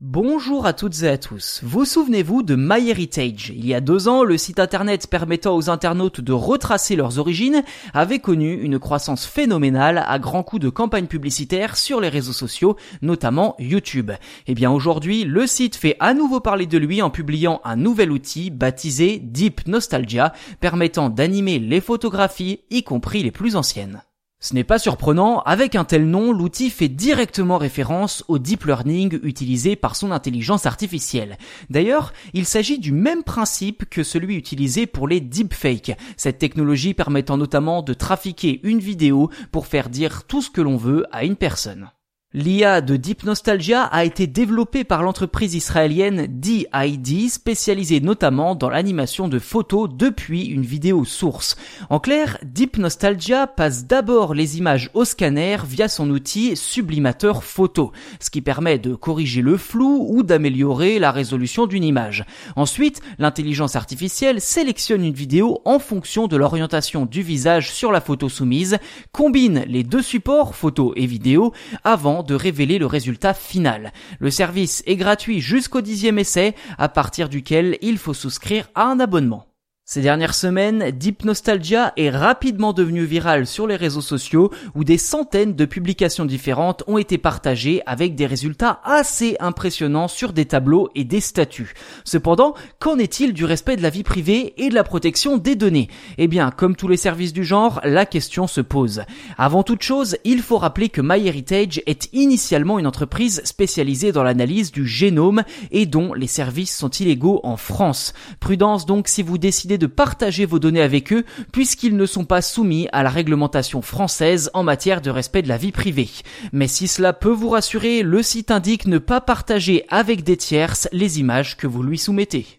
Bonjour à toutes et à tous. Vous souvenez-vous de MyHeritage? Il y a deux ans, le site internet permettant aux internautes de retracer leurs origines avait connu une croissance phénoménale à grands coups de campagnes publicitaires sur les réseaux sociaux, notamment YouTube. Eh bien aujourd'hui, le site fait à nouveau parler de lui en publiant un nouvel outil baptisé Deep Nostalgia, permettant d'animer les photographies, y compris les plus anciennes. Ce n'est pas surprenant, avec un tel nom, l'outil fait directement référence au deep learning utilisé par son intelligence artificielle. D'ailleurs, il s'agit du même principe que celui utilisé pour les deepfakes, cette technologie permettant notamment de trafiquer une vidéo pour faire dire tout ce que l'on veut à une personne. L'IA de Deep Nostalgia a été développée par l'entreprise israélienne DID, spécialisée notamment dans l'animation de photos depuis une vidéo source. En clair, Deep Nostalgia passe d'abord les images au scanner via son outil sublimateur photo, ce qui permet de corriger le flou ou d'améliorer la résolution d'une image. Ensuite, l'intelligence artificielle sélectionne une vidéo en fonction de l'orientation du visage sur la photo soumise, combine les deux supports, photo et vidéo, avant de révéler le résultat final. Le service est gratuit jusqu'au dixième essai, à partir duquel il faut souscrire à un abonnement. Ces dernières semaines, Deep Nostalgia est rapidement devenu viral sur les réseaux sociaux où des centaines de publications différentes ont été partagées avec des résultats assez impressionnants sur des tableaux et des statuts. Cependant, qu'en est-il du respect de la vie privée et de la protection des données? Eh bien, comme tous les services du genre, la question se pose. Avant toute chose, il faut rappeler que MyHeritage est initialement une entreprise spécialisée dans l'analyse du génome et dont les services sont illégaux en France. Prudence donc si vous décidez de partager vos données avec eux puisqu'ils ne sont pas soumis à la réglementation française en matière de respect de la vie privée. Mais si cela peut vous rassurer, le site indique ne pas partager avec des tierces les images que vous lui soumettez.